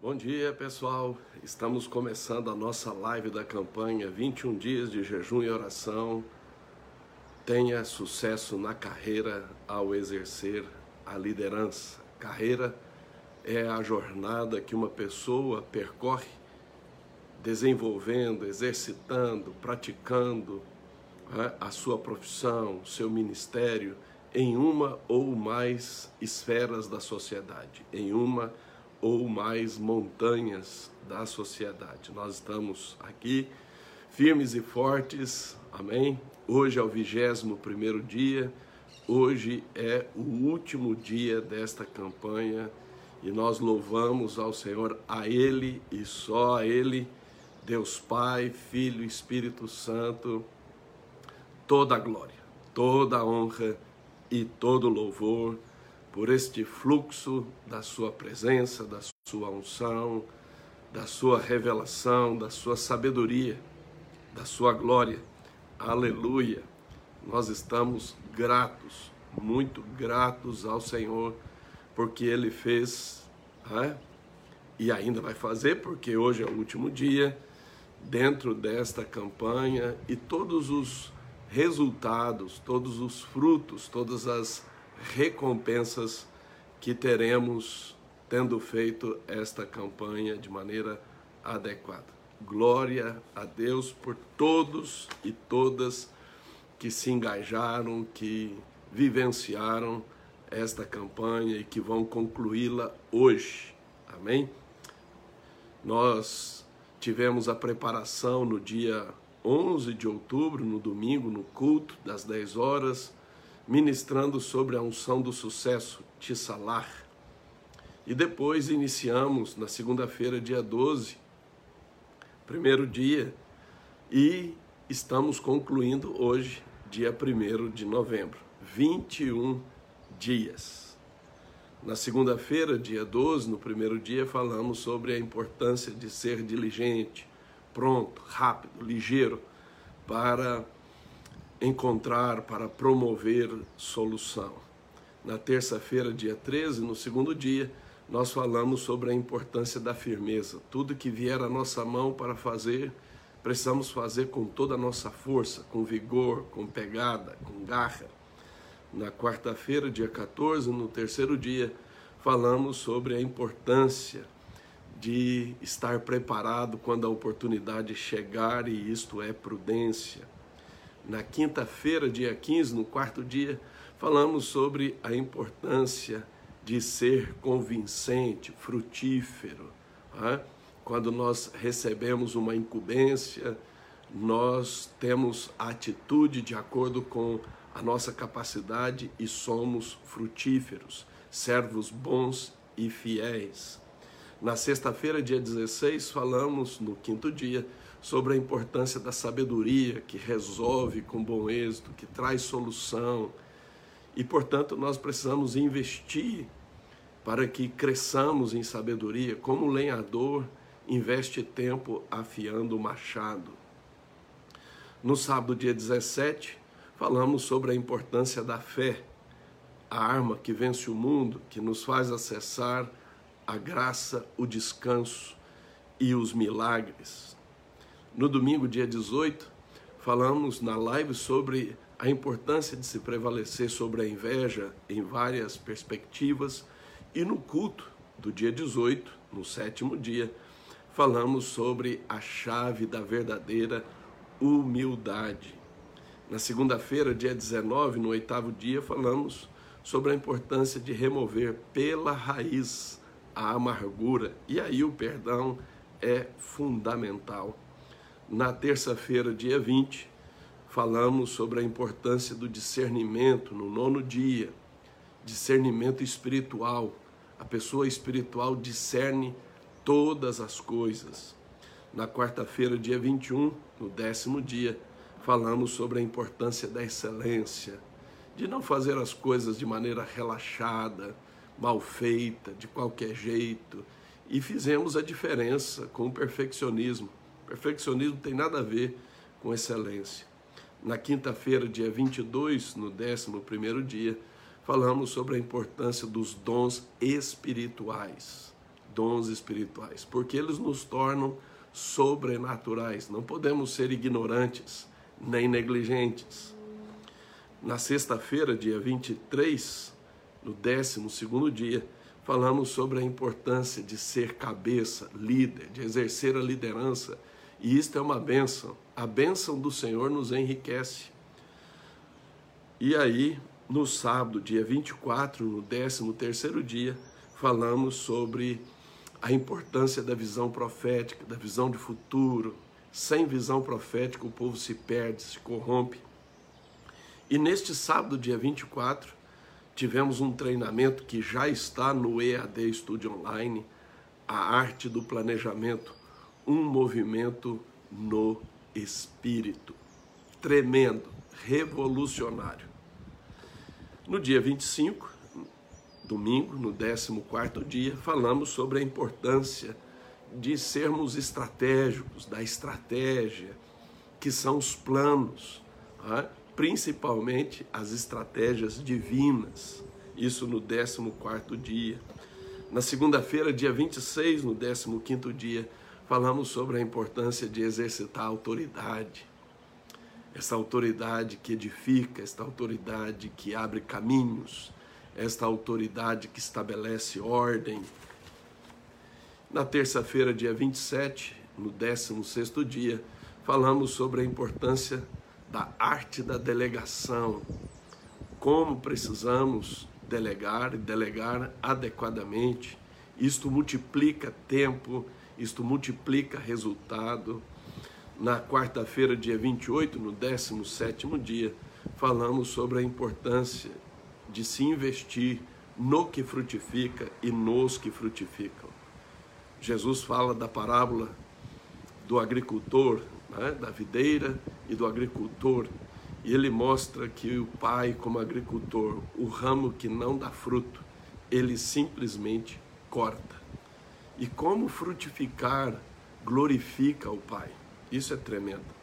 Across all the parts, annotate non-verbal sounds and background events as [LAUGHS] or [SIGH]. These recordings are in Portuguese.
Bom dia, pessoal. Estamos começando a nossa live da campanha 21 dias de jejum e oração. Tenha sucesso na carreira ao exercer a liderança. Carreira é a jornada que uma pessoa percorre desenvolvendo, exercitando, praticando né, a sua profissão, seu ministério em uma ou mais esferas da sociedade, em uma ou mais montanhas da sociedade. Nós estamos aqui firmes e fortes, amém? Hoje é o vigésimo primeiro dia, hoje é o último dia desta campanha e nós louvamos ao Senhor, a Ele e só a Ele, Deus Pai, Filho Espírito Santo, toda a glória, toda a honra e todo louvor por este fluxo da sua presença, da sua unção, da sua revelação, da sua sabedoria, da sua glória. Aleluia. Nós estamos gratos, muito gratos ao Senhor, porque Ele fez, e ainda vai fazer, porque hoje é o último dia, dentro desta campanha, e todos os resultados, todos os frutos, todas as recompensas que teremos tendo feito esta campanha de maneira adequada. Glória a Deus por todos e todas que se engajaram, que vivenciaram esta campanha e que vão concluí-la hoje. Amém? Nós tivemos a preparação no dia 11 de outubro, no domingo, no culto das 10 horas, ministrando sobre a unção do sucesso, Tissalar. E depois iniciamos na segunda-feira, dia 12, primeiro dia, e estamos concluindo hoje, dia 1 de novembro, 21 dias. Na segunda-feira, dia 12, no primeiro dia, falamos sobre a importância de ser diligente, pronto, rápido, ligeiro para encontrar, para promover solução. Na terça-feira, dia 13, no segundo dia, nós falamos sobre a importância da firmeza. Tudo que vier à nossa mão para fazer, precisamos fazer com toda a nossa força, com vigor, com pegada, com garra. Na quarta-feira, dia 14, no terceiro dia, falamos sobre a importância de estar preparado quando a oportunidade chegar, e isto é prudência na quinta-feira, dia 15, no quarto dia, falamos sobre a importância de ser convincente, frutífero. Né? Quando nós recebemos uma incumbência, nós temos atitude de acordo com a nossa capacidade e somos frutíferos, servos bons e fiéis. Na sexta-feira, dia 16, falamos no quinto dia sobre a importância da sabedoria que resolve com bom êxito, que traz solução. E, portanto, nós precisamos investir para que cresçamos em sabedoria, como o lenhador investe tempo afiando o machado. No sábado, dia 17, falamos sobre a importância da fé, a arma que vence o mundo, que nos faz acessar a graça, o descanso e os milagres. No domingo, dia 18, falamos na live sobre a importância de se prevalecer sobre a inveja em várias perspectivas e no culto do dia 18, no sétimo dia, falamos sobre a chave da verdadeira humildade. Na segunda-feira, dia 19, no oitavo dia, falamos sobre a importância de remover pela raiz a amargura. E aí o perdão é fundamental. Na terça-feira, dia 20, falamos sobre a importância do discernimento no nono dia, discernimento espiritual. A pessoa espiritual discerne todas as coisas. Na quarta-feira, dia 21, no décimo dia, falamos sobre a importância da excelência, de não fazer as coisas de maneira relaxada, mal feita, de qualquer jeito, e fizemos a diferença com o perfeccionismo. Perfeccionismo tem nada a ver com excelência. Na quinta-feira, dia 22, no 11 dia, falamos sobre a importância dos dons espirituais. dons espirituais, porque eles nos tornam sobrenaturais. Não podemos ser ignorantes nem negligentes. Na sexta-feira, dia 23, no 12 dia, falamos sobre a importância de ser cabeça, líder, de exercer a liderança. E isto é uma benção. A benção do Senhor nos enriquece. E aí, no sábado, dia 24, no 13 terceiro dia, falamos sobre a importância da visão profética, da visão de futuro. Sem visão profética, o povo se perde, se corrompe. E neste sábado, dia 24, tivemos um treinamento que já está no EAD Studio Online, a arte do planejamento, um movimento no espírito. Tremendo, revolucionário. No dia 25, domingo, no 14 dia, falamos sobre a importância de sermos estratégicos, da estratégia, que são os planos, é? principalmente as estratégias divinas, isso no 14 dia. Na segunda-feira, dia 26, no 15 dia, falamos sobre a importância de exercitar a autoridade, essa autoridade que edifica, esta autoridade que abre caminhos, esta autoridade que estabelece ordem. Na terça-feira, dia 27, no 16 dia, falamos sobre a importância da arte da delegação, como precisamos delegar e delegar adequadamente. Isto multiplica tempo, isto multiplica resultado na quarta-feira, dia 28, no 17 dia, falamos sobre a importância de se investir no que frutifica e nos que frutificam. Jesus fala da parábola do agricultor, né, da videira e do agricultor, e ele mostra que o pai, como agricultor, o ramo que não dá fruto, ele simplesmente corta. E como frutificar glorifica o pai. Isso é tremendo.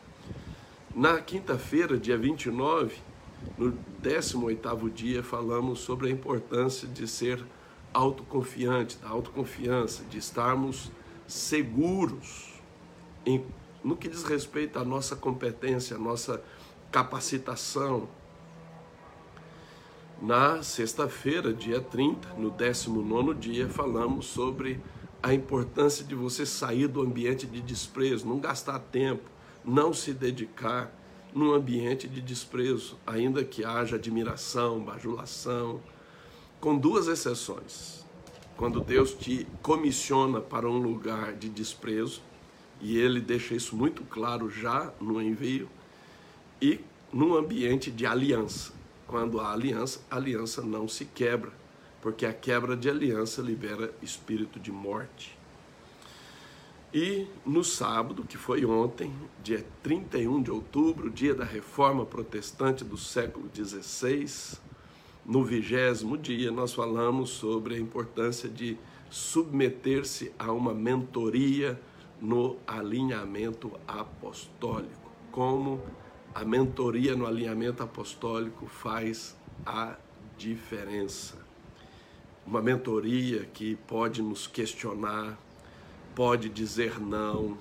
Na quinta-feira, dia 29, no 18º dia, falamos sobre a importância de ser autoconfiante, da autoconfiança, de estarmos seguros em, no que diz respeito à nossa competência, à nossa capacitação. Na sexta-feira, dia 30, no 19º dia, falamos sobre a importância de você sair do ambiente de desprezo, não gastar tempo, não se dedicar num ambiente de desprezo, ainda que haja admiração, bajulação, com duas exceções. Quando Deus te comissiona para um lugar de desprezo, e ele deixa isso muito claro já no envio, e num ambiente de aliança. Quando há aliança, a aliança não se quebra porque a quebra de aliança libera espírito de morte. E no sábado, que foi ontem, dia 31 de outubro, dia da reforma protestante do século XVI, no vigésimo dia, nós falamos sobre a importância de submeter-se a uma mentoria no alinhamento apostólico. Como a mentoria no alinhamento apostólico faz a diferença uma mentoria que pode nos questionar, pode dizer não.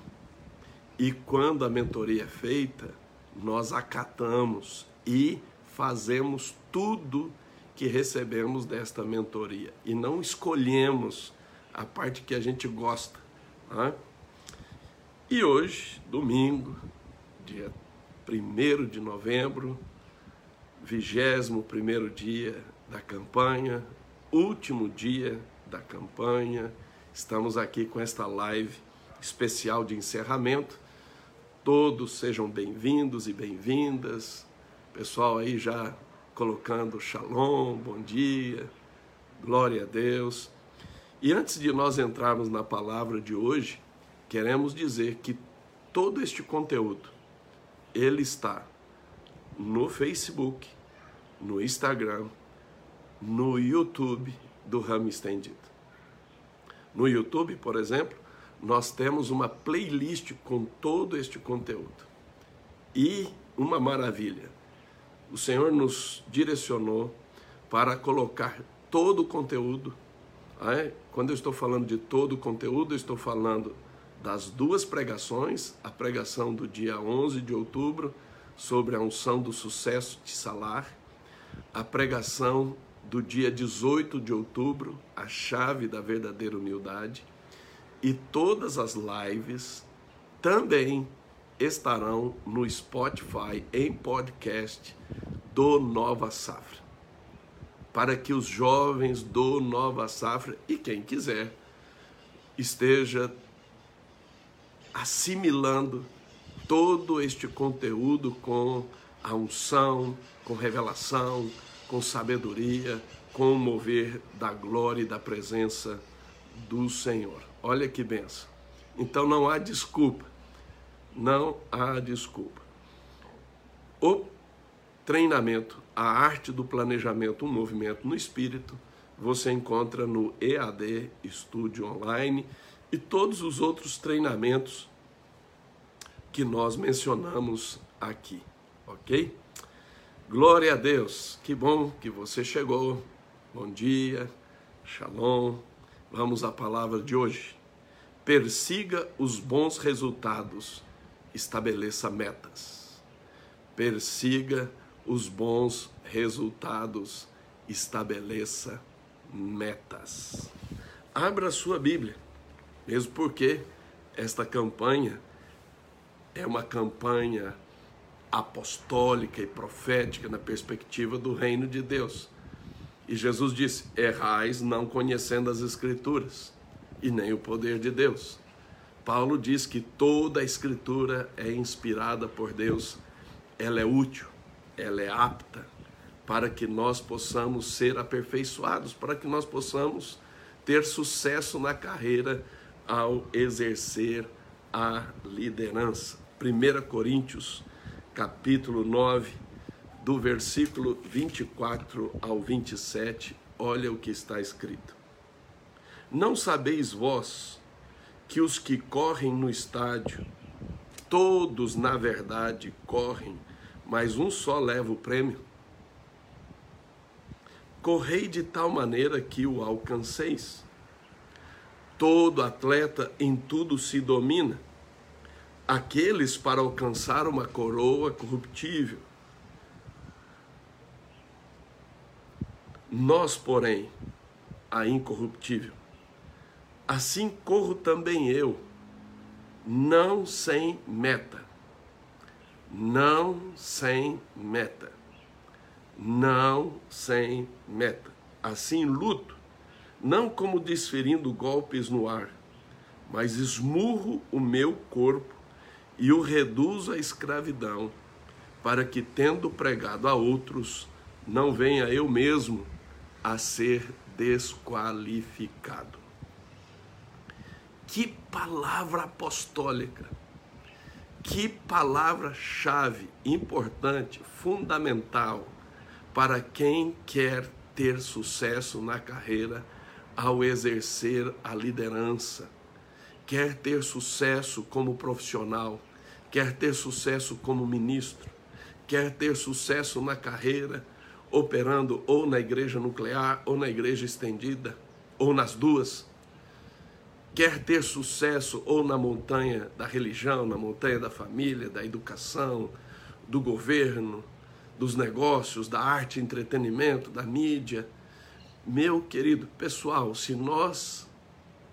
E quando a mentoria é feita, nós acatamos e fazemos tudo que recebemos desta mentoria e não escolhemos a parte que a gente gosta. Né? E hoje, domingo, dia 1 de novembro, vigésimo primeiro dia da campanha, último dia da campanha. Estamos aqui com esta live especial de encerramento. Todos sejam bem-vindos e bem-vindas. Pessoal aí já colocando shalom, bom dia, glória a Deus. E antes de nós entrarmos na palavra de hoje, queremos dizer que todo este conteúdo ele está no Facebook, no Instagram, no YouTube do Ramo Estendido. No YouTube, por exemplo, nós temos uma playlist com todo este conteúdo. E uma maravilha, o Senhor nos direcionou para colocar todo o conteúdo É? Quando eu estou falando de todo o conteúdo, eu estou falando das duas pregações, a pregação do dia 11 de outubro sobre a unção do sucesso de Salar, a pregação do dia 18 de outubro, a chave da verdadeira humildade, e todas as lives também estarão no Spotify em podcast do Nova Safra. Para que os jovens do Nova Safra e quem quiser esteja assimilando todo este conteúdo com a unção, com revelação, com sabedoria, com o mover da glória e da presença do Senhor. Olha que benção. Então não há desculpa. Não há desculpa. O treinamento, a arte do planejamento, um movimento no espírito, você encontra no EAD Estúdio Online e todos os outros treinamentos que nós mencionamos aqui, ok? Glória a Deus, que bom que você chegou. Bom dia, shalom. Vamos à palavra de hoje. Persiga os bons resultados, estabeleça metas. Persiga os bons resultados, estabeleça metas. Abra a sua Bíblia, mesmo porque esta campanha é uma campanha apostólica e profética na perspectiva do reino de Deus. E Jesus disse: Errais não conhecendo as Escrituras e nem o poder de Deus. Paulo diz que toda a Escritura é inspirada por Deus, ela é útil, ela é apta para que nós possamos ser aperfeiçoados, para que nós possamos ter sucesso na carreira ao exercer a liderança. 1 Coríntios, capítulo 9, do versículo 24 ao 27, olha o que está escrito. Não sabeis vós que os que correm no estádio, todos na verdade correm, mas um só leva o prêmio? Correi de tal maneira que o alcanceis. Todo atleta em tudo se domina aqueles para alcançar uma coroa corruptível. Nós, porém, a incorruptível. Assim corro também eu, não sem meta. Não sem meta. Não sem meta. Assim luto, não como desferindo golpes no ar, mas esmurro o meu corpo e o reduzo à escravidão, para que, tendo pregado a outros, não venha eu mesmo a ser desqualificado. Que palavra apostólica! Que palavra-chave importante, fundamental para quem quer ter sucesso na carreira ao exercer a liderança, quer ter sucesso como profissional, quer ter sucesso como ministro, quer ter sucesso na carreira, operando ou na igreja nuclear, ou na igreja estendida, ou nas duas, quer ter sucesso ou na montanha da religião, na montanha da família, da educação, do governo, dos negócios, da arte, entretenimento, da mídia. Meu querido pessoal, se nós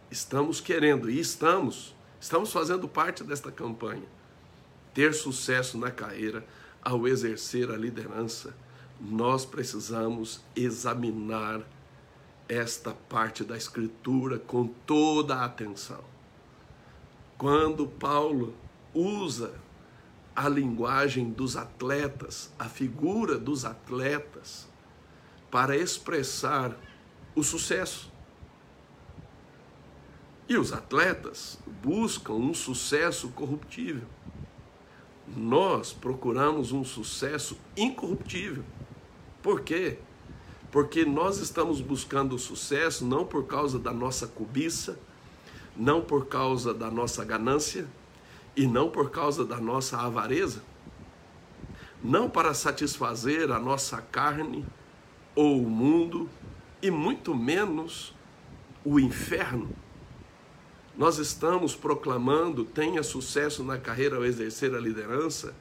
estamos querendo e estamos, estamos fazendo parte desta campanha, ter sucesso na carreira ao exercer a liderança, nós precisamos examinar esta parte da Escritura com toda a atenção. Quando Paulo usa a linguagem dos atletas, a figura dos atletas, para expressar o sucesso, e os atletas buscam um sucesso corruptível. Nós procuramos um sucesso incorruptível. Por quê? Porque nós estamos buscando o sucesso não por causa da nossa cobiça, não por causa da nossa ganância e não por causa da nossa avareza, não para satisfazer a nossa carne ou o mundo, e muito menos o inferno. Nós estamos proclamando, tenha sucesso na carreira ao exercer a liderança,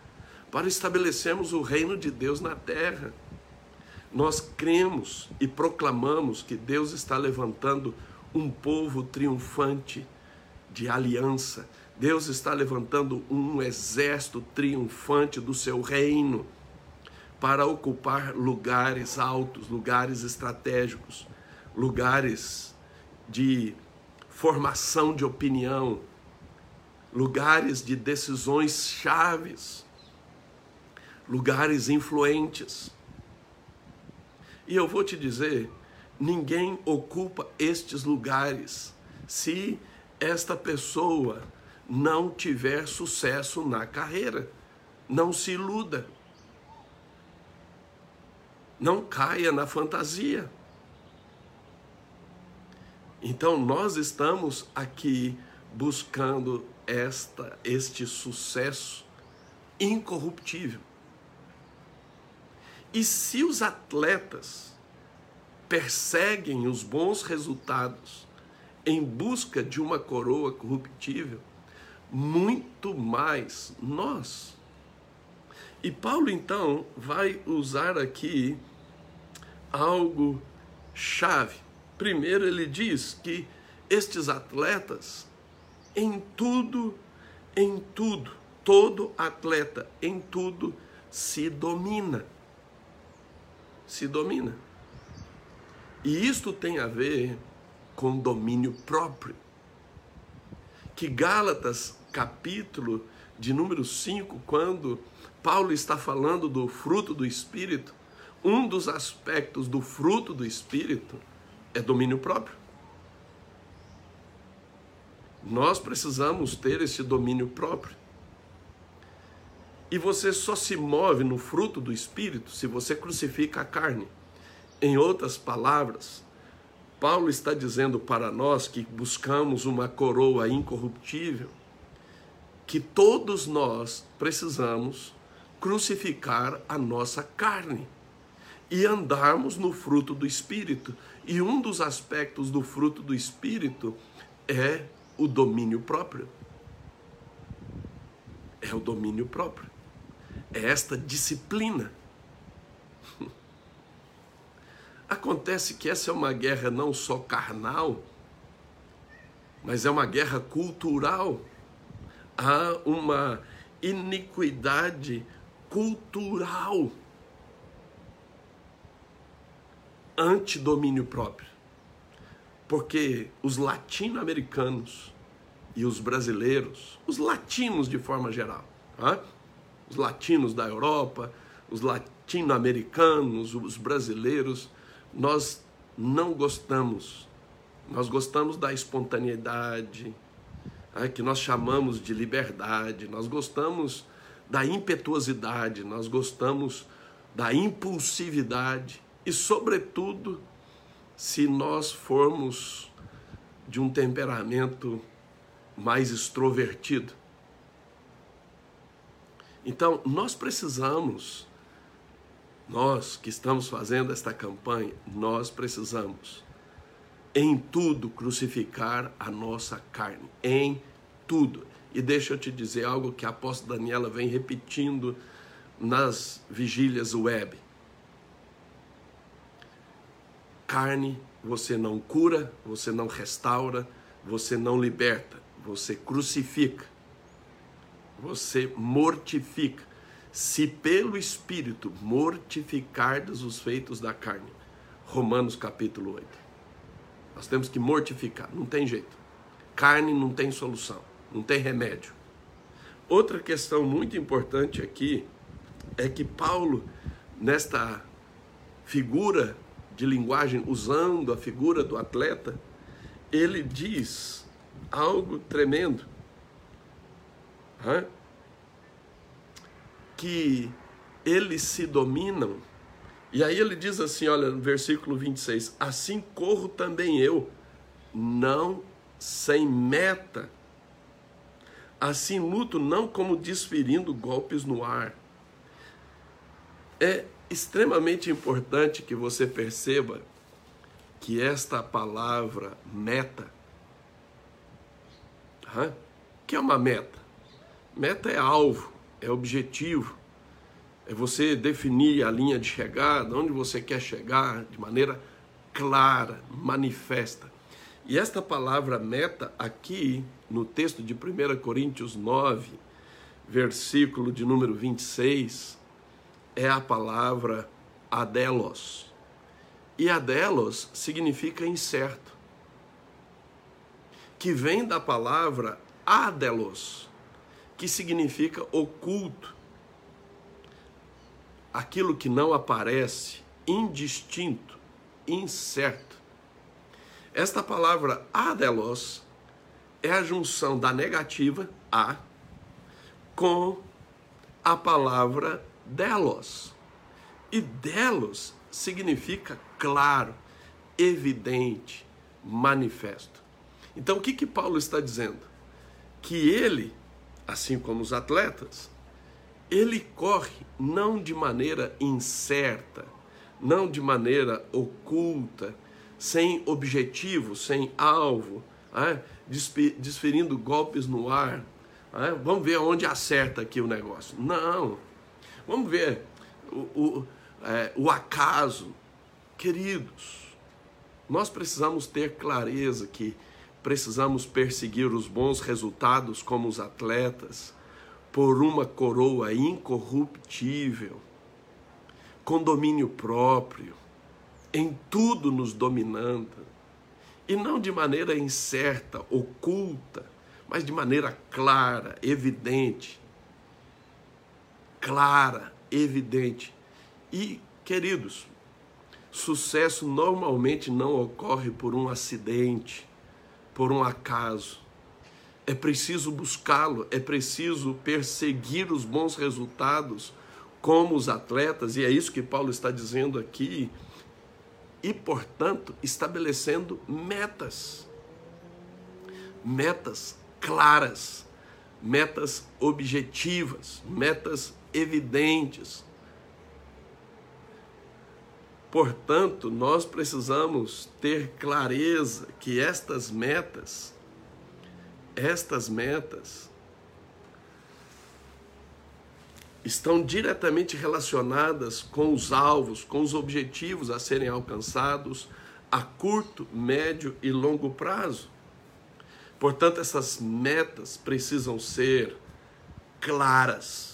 para estabelecermos o reino de Deus na terra. Nós cremos e proclamamos que Deus está levantando um povo triunfante de aliança. Deus está levantando um exército triunfante do seu reino para ocupar lugares altos, lugares estratégicos, lugares de formação de opinião, lugares de decisões chaves, lugares influentes. E eu vou te dizer, ninguém ocupa estes lugares se esta pessoa não tiver sucesso na carreira. Não se iluda. Não caia na fantasia. Então nós estamos aqui buscando esta este sucesso incorruptível. E se os atletas perseguem os bons resultados em busca de uma coroa corruptível, muito mais nós. E Paulo então vai usar aqui algo chave. Primeiro, ele diz que estes atletas, em tudo, em tudo, todo atleta, em tudo, se domina. Se domina. E isto tem a ver com domínio próprio. Que Gálatas, capítulo de número 5, quando Paulo está falando do fruto do Espírito, um dos aspectos do fruto do Espírito é domínio próprio. Nós precisamos ter esse domínio próprio. E você só se move no fruto do Espírito se você crucifica a carne. Em outras palavras, Paulo está dizendo para nós que buscamos uma coroa incorruptível, que todos nós precisamos crucificar a nossa carne e andarmos no fruto do Espírito. E um dos aspectos do fruto do Espírito é o domínio próprio. É o domínio próprio. É esta disciplina [LAUGHS] Acontece que essa é uma guerra não só carnal, mas é uma guerra cultural. Há uma iniquidade cultural anti-domínio próprio. Porque os latino-americanos e os brasileiros, os latinos de forma geral, tá? os latinos da Europa, os latino-americanos, os brasileiros, nós não gostamos. Nós gostamos da espontaneidade, é, que nós chamamos de liberdade, nós gostamos da impetuosidade, nós gostamos da impulsividade e, sobretudo, se nós formos de um temperamento mais extrovertido. Então, nós precisamos nós que estamos fazendo esta campanha, nós precisamos em tudo crucificar a nossa carne, em tudo. E deixa eu te dizer algo que a apóstola Daniela vem repetindo nas vigílias web. Carne você não cura, você não restaura, você não liberta, você crucifica, você mortifica se pelo Espírito mortificardes os feitos da carne. Romanos capítulo 8. Nós temos que mortificar, não tem jeito. Carne não tem solução, não tem remédio. Outra questão muito importante aqui é que Paulo, nesta figura de linguagem, usando a figura do atleta, ele diz algo tremendo. Hã? que eles se dominam. E aí ele diz assim, olha, no versículo 26, assim corro também eu, não sem meta. Assim luto não como desferindo golpes no ar. É extremamente importante que você perceba que esta palavra meta, que é uma meta? Meta é alvo, é objetivo, é você definir a linha de chegada, onde você quer chegar de maneira clara, manifesta. E esta palavra meta aqui no texto de 1 Coríntios 9, versículo de número 26, é a palavra adelos. E adelos significa incerto, que vem da palavra adelos, que significa oculto, aquilo que não aparece, indistinto, incerto. Esta palavra adelos é a junção da negativa a com a palavra delos. E delos significa claro, evidente, manifesto. Então o que que Paulo está dizendo? Que ele, assim como os atletas, ele corre não de maneira incerta, não de maneira oculta, sem objetivo, sem alvo, é? desferindo golpes no ar. É? Vamos ver onde acerta aqui o negócio. Não. Vamos ver o, o, é, o acaso. Queridos, nós precisamos ter clareza que precisamos perseguir os bons resultados como os atletas por uma coroa incorruptível, com domínio próprio, em tudo nos dominando, e não de maneira incerta, oculta, mas de maneira clara, evidente. Clara, evidente. E, queridos, sucesso normalmente não ocorre por um acidente, por um acaso é preciso buscá-lo, é preciso perseguir os bons resultados como os atletas, e é isso que Paulo está dizendo aqui, e portanto estabelecendo metas. Metas claras, metas objetivas, metas evidentes. Portanto, nós precisamos ter clareza que estas metas estas metas estão diretamente relacionadas com os alvos, com os objetivos a serem alcançados a curto, médio e longo prazo. Portanto, essas metas precisam ser claras,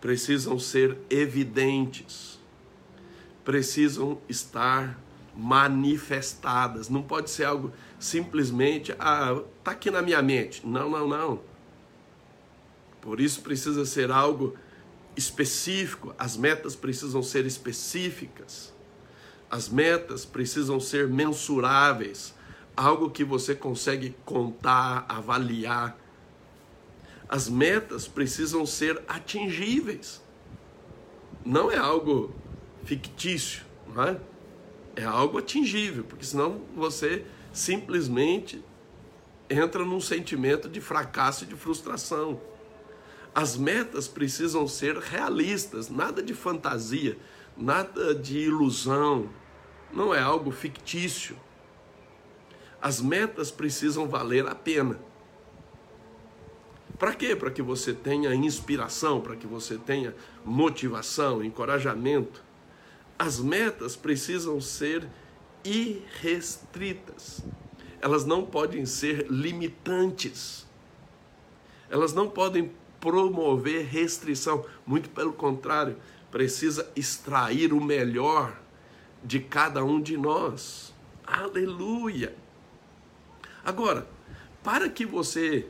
precisam ser evidentes, precisam estar manifestadas. Não pode ser algo simplesmente, ah, tá aqui na minha mente. Não, não, não. Por isso precisa ser algo específico, as metas precisam ser específicas. As metas precisam ser mensuráveis, algo que você consegue contar, avaliar. As metas precisam ser atingíveis. Não é algo fictício, não é? É algo atingível, porque senão você simplesmente entra num sentimento de fracasso e de frustração. As metas precisam ser realistas, nada de fantasia, nada de ilusão, não é algo fictício. As metas precisam valer a pena. Para quê? Para que você tenha inspiração, para que você tenha motivação, encorajamento. As metas precisam ser irrestritas. Elas não podem ser limitantes. Elas não podem promover restrição. Muito pelo contrário, precisa extrair o melhor de cada um de nós. Aleluia! Agora, para que você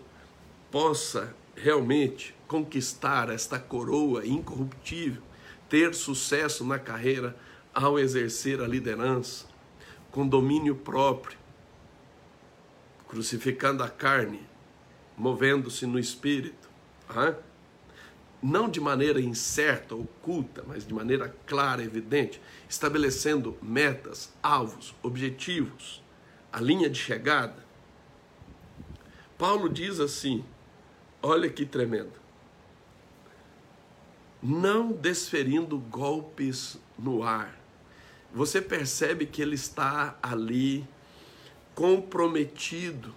possa realmente conquistar esta coroa incorruptível, ter sucesso na carreira ao exercer a liderança, com domínio próprio, crucificando a carne, movendo-se no espírito, não de maneira incerta, oculta, mas de maneira clara, evidente, estabelecendo metas, alvos, objetivos, a linha de chegada. Paulo diz assim: olha que tremendo. Não desferindo golpes no ar você percebe que ele está ali comprometido,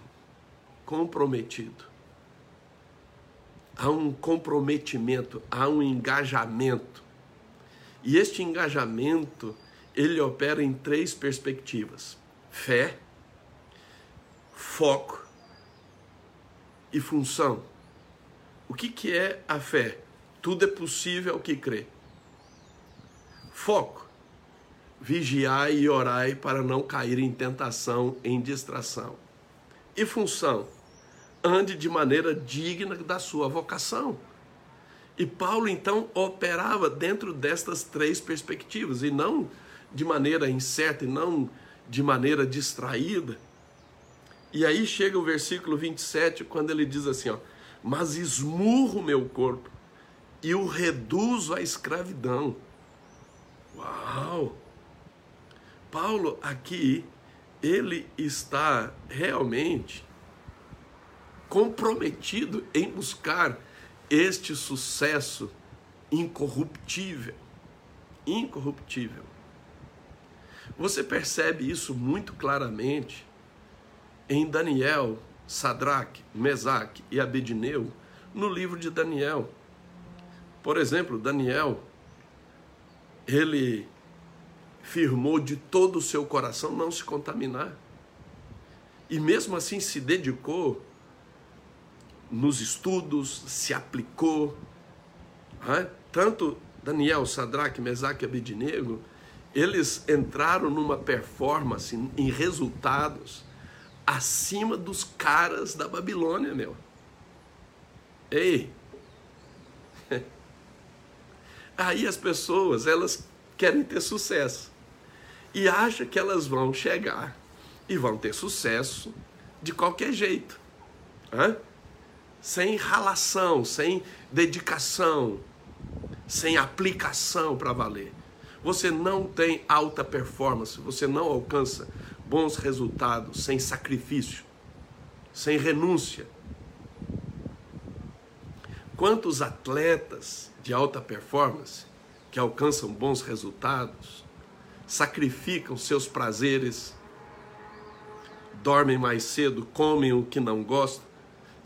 comprometido. Há um comprometimento, há um engajamento. E este engajamento, ele opera em três perspectivas: fé, foco e função. O que, que é a fé? Tudo é possível ao que crê. Foco vigiai e orai para não cair em tentação, em distração. E função, ande de maneira digna da sua vocação. E Paulo então operava dentro destas três perspectivas, e não de maneira incerta, e não de maneira distraída. E aí chega o versículo 27, quando ele diz assim: ó, Mas esmurro meu corpo e o reduzo à escravidão. Uau! Paulo aqui, ele está realmente comprometido em buscar este sucesso incorruptível. Incorruptível. Você percebe isso muito claramente em Daniel, Sadraque, Mesaque e Abedineu, no livro de Daniel. Por exemplo, Daniel, ele firmou de todo o seu coração não se contaminar. E mesmo assim se dedicou nos estudos, se aplicou. É? Tanto Daniel, Sadraque, Mesaque e Abednego, eles entraram numa performance em resultados acima dos caras da Babilônia, meu. Ei! [LAUGHS] Aí as pessoas, elas querem ter sucesso e acha que elas vão chegar e vão ter sucesso de qualquer jeito, hein? sem ralação, sem dedicação, sem aplicação para valer. Você não tem alta performance, você não alcança bons resultados sem sacrifício, sem renúncia. Quantos atletas de alta performance que alcançam bons resultados sacrificam seus prazeres, dormem mais cedo, comem o que não gostam,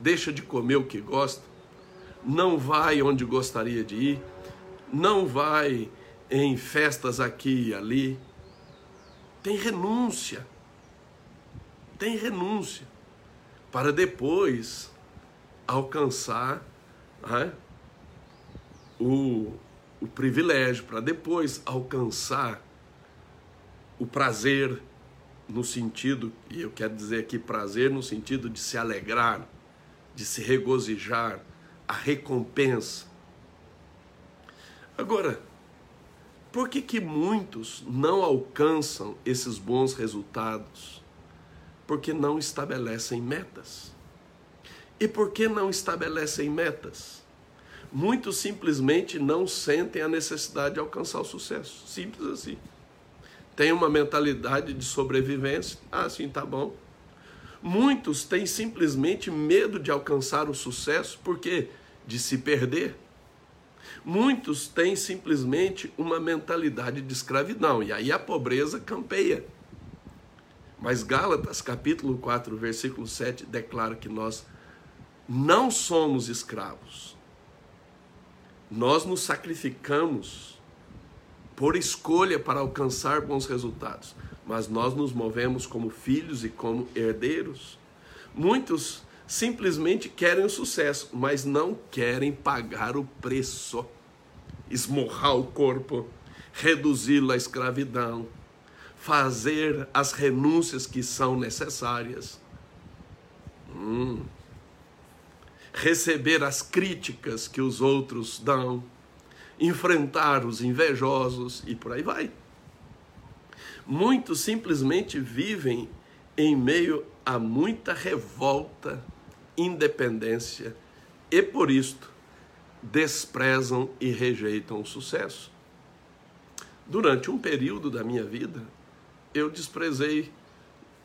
deixa de comer o que gosta, não vai onde gostaria de ir, não vai em festas aqui e ali. Tem renúncia. Tem renúncia para depois alcançar né, o, o privilégio, para depois alcançar o prazer no sentido, e eu quero dizer aqui prazer no sentido de se alegrar, de se regozijar, a recompensa. Agora, por que que muitos não alcançam esses bons resultados? Porque não estabelecem metas. E por que não estabelecem metas? Muitos simplesmente não sentem a necessidade de alcançar o sucesso. Simples assim tem uma mentalidade de sobrevivência. Ah, sim, tá bom. Muitos têm simplesmente medo de alcançar o sucesso, porque de se perder. Muitos têm simplesmente uma mentalidade de escravidão, e aí a pobreza campeia. Mas Gálatas, capítulo 4, versículo 7, declara que nós não somos escravos. Nós nos sacrificamos por escolha para alcançar bons resultados, mas nós nos movemos como filhos e como herdeiros. Muitos simplesmente querem o sucesso, mas não querem pagar o preço, esmorrar o corpo, reduzi-lo à escravidão, fazer as renúncias que são necessárias. Hum. Receber as críticas que os outros dão enfrentar os invejosos e por aí vai. Muitos simplesmente vivem em meio a muita revolta, independência e por isto desprezam e rejeitam o sucesso. Durante um período da minha vida, eu desprezei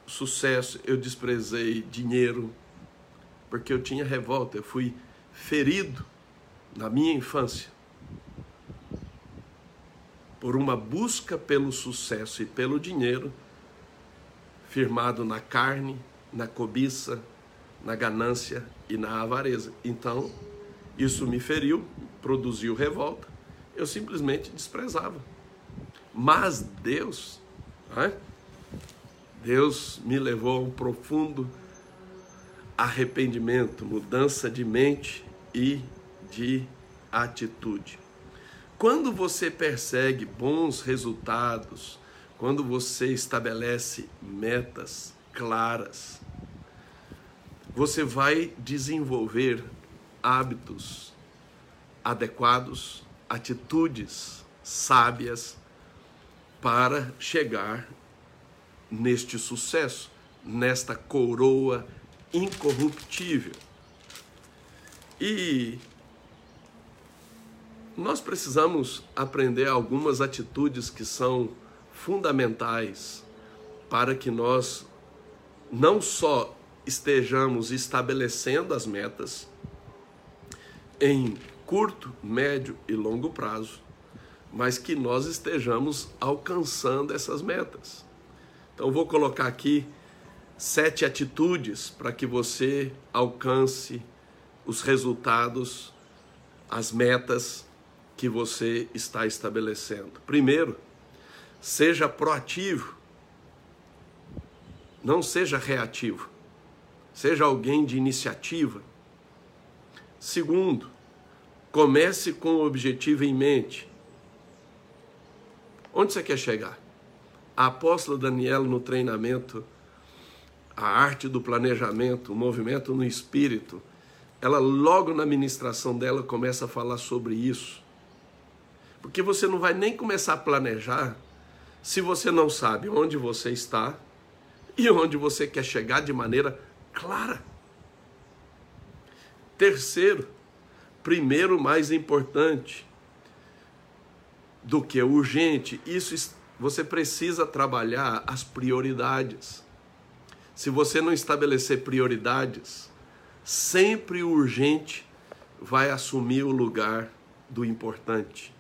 sucesso, eu desprezei dinheiro, porque eu tinha revolta, eu fui ferido na minha infância por uma busca pelo sucesso e pelo dinheiro, firmado na carne, na cobiça, na ganância e na avareza. Então, isso me feriu, produziu revolta, eu simplesmente desprezava. Mas Deus, é? Deus me levou a um profundo arrependimento, mudança de mente e de atitude. Quando você persegue bons resultados, quando você estabelece metas claras, você vai desenvolver hábitos adequados, atitudes sábias para chegar neste sucesso, nesta coroa incorruptível. E nós precisamos aprender algumas atitudes que são fundamentais para que nós não só estejamos estabelecendo as metas em curto, médio e longo prazo, mas que nós estejamos alcançando essas metas. Então, vou colocar aqui sete atitudes para que você alcance os resultados, as metas que você está estabelecendo. Primeiro, seja proativo. Não seja reativo. Seja alguém de iniciativa. Segundo, comece com o objetivo em mente. Onde você quer chegar? A apóstola Daniela, no treinamento, a arte do planejamento, o movimento no espírito, ela logo na ministração dela começa a falar sobre isso. Porque você não vai nem começar a planejar se você não sabe onde você está e onde você quer chegar de maneira clara. Terceiro, primeiro mais importante do que urgente, isso você precisa trabalhar as prioridades. Se você não estabelecer prioridades, sempre o urgente vai assumir o lugar do importante.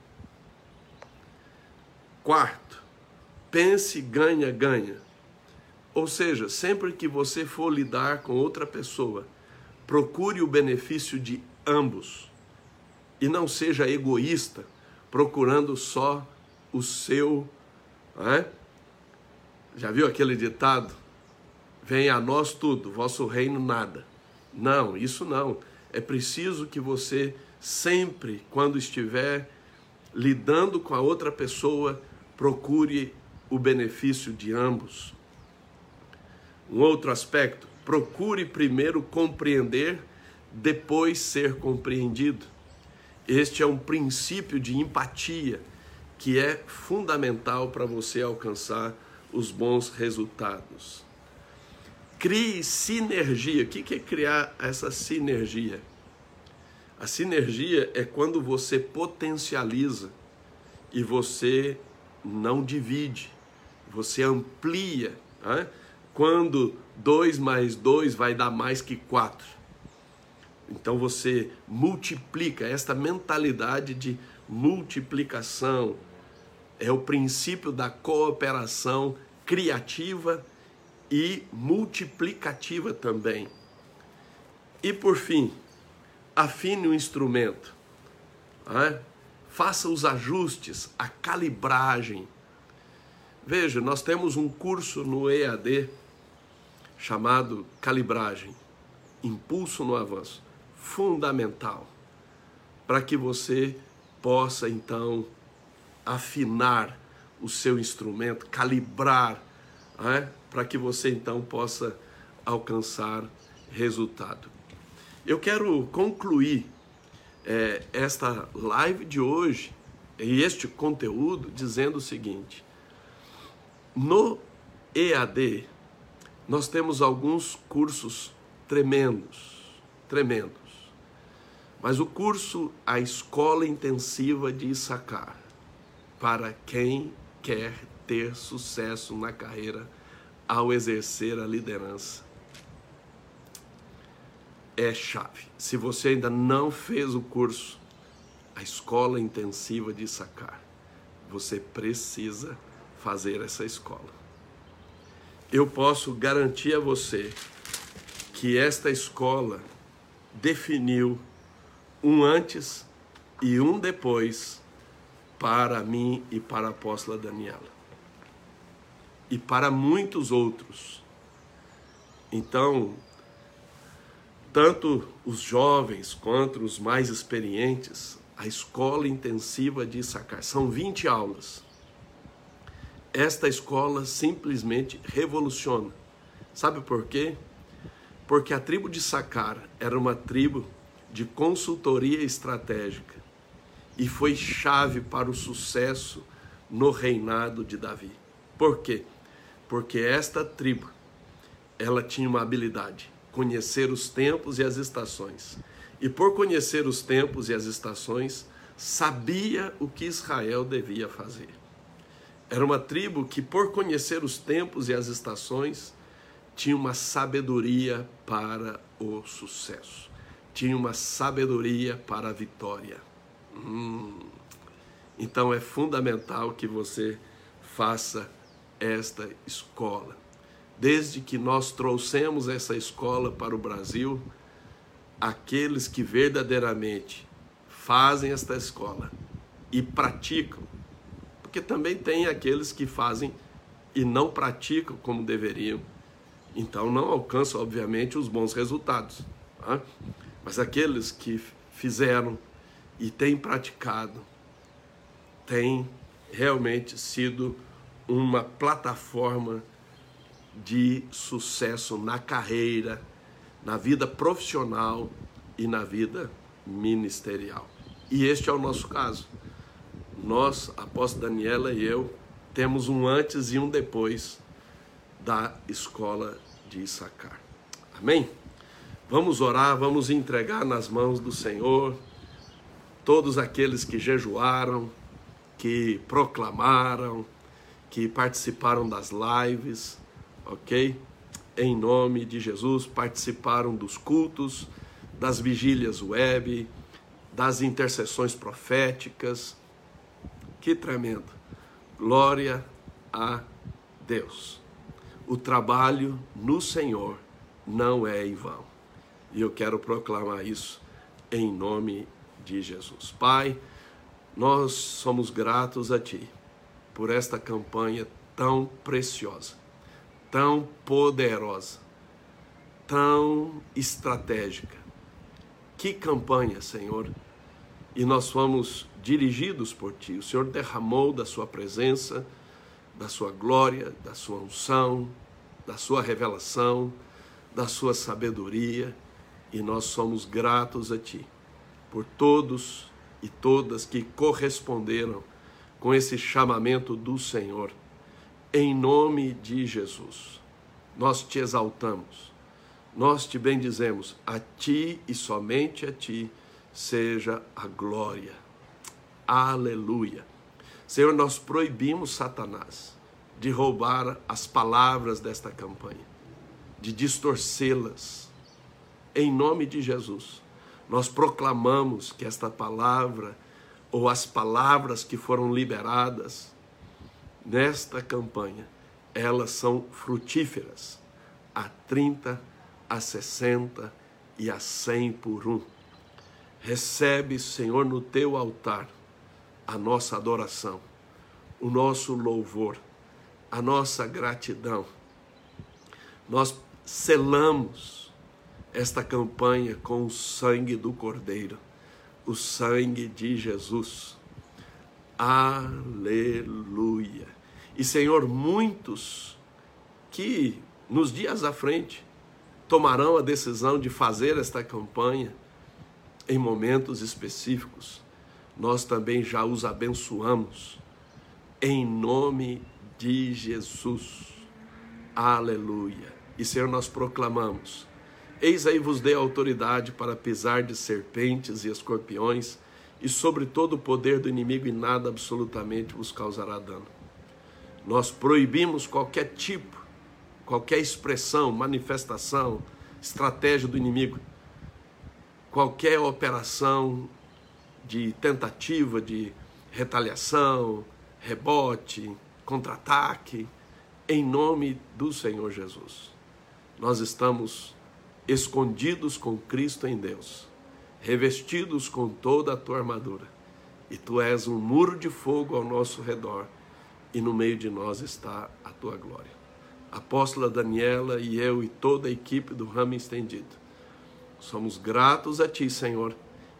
Quarto, pense ganha-ganha. Ou seja, sempre que você for lidar com outra pessoa, procure o benefício de ambos e não seja egoísta, procurando só o seu. É? Já viu aquele ditado? Venha a nós tudo, vosso reino nada. Não, isso não. É preciso que você sempre, quando estiver lidando com a outra pessoa, procure o benefício de ambos. Um outro aspecto, procure primeiro compreender, depois ser compreendido. Este é um princípio de empatia que é fundamental para você alcançar os bons resultados. Crie sinergia. O que é criar essa sinergia? A sinergia é quando você potencializa e você não divide, você amplia. Né? Quando 2 mais 2 vai dar mais que 4. Então você multiplica, esta mentalidade de multiplicação é o princípio da cooperação criativa e multiplicativa também. E por fim, afine o instrumento. Né? faça os ajustes, a calibragem. Veja, nós temos um curso no EAD chamado Calibragem, Impulso no Avanço, fundamental para que você possa então afinar o seu instrumento, calibrar, é? para que você então possa alcançar resultado. Eu quero concluir é, esta live de hoje e este conteúdo dizendo o seguinte: no EAD nós temos alguns cursos tremendos, tremendos. Mas o curso A Escola Intensiva de Issacar, para quem quer ter sucesso na carreira ao exercer a liderança, é chave. Se você ainda não fez o curso, a escola intensiva de sacar, você precisa fazer essa escola. Eu posso garantir a você que esta escola definiu um antes e um depois para mim e para a apóstola Daniela. E para muitos outros. Então, tanto os jovens quanto os mais experientes, a escola intensiva de Issacar são 20 aulas. Esta escola simplesmente revoluciona. Sabe por quê? Porque a tribo de Sacar era uma tribo de consultoria estratégica e foi chave para o sucesso no reinado de Davi. Por quê? Porque esta tribo ela tinha uma habilidade, conhecer os tempos e as estações. E por conhecer os tempos e as estações, sabia o que Israel devia fazer. Era uma tribo que, por conhecer os tempos e as estações, tinha uma sabedoria para o sucesso tinha uma sabedoria para a vitória. Hum. Então é fundamental que você faça esta escola. Desde que nós trouxemos essa escola para o Brasil, aqueles que verdadeiramente fazem esta escola e praticam, porque também tem aqueles que fazem e não praticam como deveriam, então não alcançam, obviamente, os bons resultados. Tá? Mas aqueles que fizeram e têm praticado, têm realmente sido uma plataforma de sucesso na carreira, na vida profissional e na vida ministerial. E este é o nosso caso. Nós, a apóstola Daniela e eu, temos um antes e um depois da escola de Issacar. Amém? Vamos orar, vamos entregar nas mãos do Senhor todos aqueles que jejuaram, que proclamaram, que participaram das lives, ok? Em nome de Jesus, participaram dos cultos, das vigílias web, das intercessões proféticas. Que tremendo! Glória a Deus. O trabalho no Senhor não é em vão. E eu quero proclamar isso em nome de Jesus. Pai, nós somos gratos a Ti por esta campanha tão preciosa, tão poderosa, tão estratégica. Que campanha, Senhor! E nós fomos dirigidos por Ti. O Senhor derramou da Sua presença, da Sua glória, da Sua unção, da Sua revelação, da Sua sabedoria e nós somos gratos a Ti por todos e todas que corresponderam com esse chamamento do Senhor. Em nome de Jesus, nós te exaltamos, nós te bendizemos, a Ti e somente a Ti seja a glória. Aleluia. Senhor, nós proibimos Satanás de roubar as palavras desta campanha, de distorcê-las em nome de Jesus, nós proclamamos que esta palavra, ou as palavras que foram liberadas nesta campanha, elas são frutíferas a 30, a 60 e a 100 por um. Recebe, Senhor, no teu altar a nossa adoração, o nosso louvor, a nossa gratidão. Nós selamos esta campanha com o sangue do Cordeiro, o sangue de Jesus. Aleluia. E Senhor, muitos que nos dias à frente tomarão a decisão de fazer esta campanha em momentos específicos, nós também já os abençoamos em nome de Jesus. Aleluia. E Senhor, nós proclamamos Eis aí vos dei autoridade para pisar de serpentes e escorpiões e sobre todo o poder do inimigo e nada absolutamente vos causará dano. Nós proibimos qualquer tipo, qualquer expressão, manifestação, estratégia do inimigo, qualquer operação de tentativa de retaliação, rebote, contra-ataque, em nome do Senhor Jesus. Nós estamos escondidos com Cristo em Deus, revestidos com toda a tua armadura, e tu és um muro de fogo ao nosso redor, e no meio de nós está a tua glória. Apóstola Daniela e eu e toda a equipe do Ramo Estendido, somos gratos a ti, Senhor,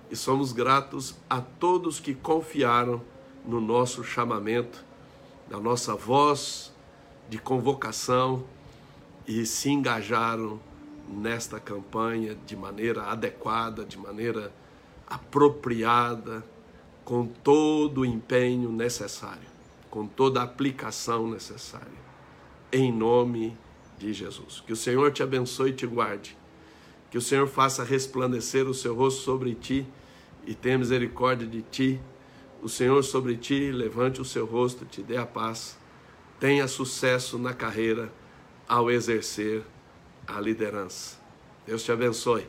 e somos gratos a todos que confiaram no nosso chamamento, na nossa voz de convocação e se engajaram nesta campanha de maneira adequada, de maneira apropriada, com todo o empenho necessário, com toda a aplicação necessária, em nome de Jesus. Que o Senhor te abençoe e te guarde, que o Senhor faça resplandecer o seu rosto sobre ti e tenha misericórdia de ti. O Senhor sobre ti levante o seu rosto, te dê a paz, tenha sucesso na carreira ao exercer a liderança. Deus te abençoe.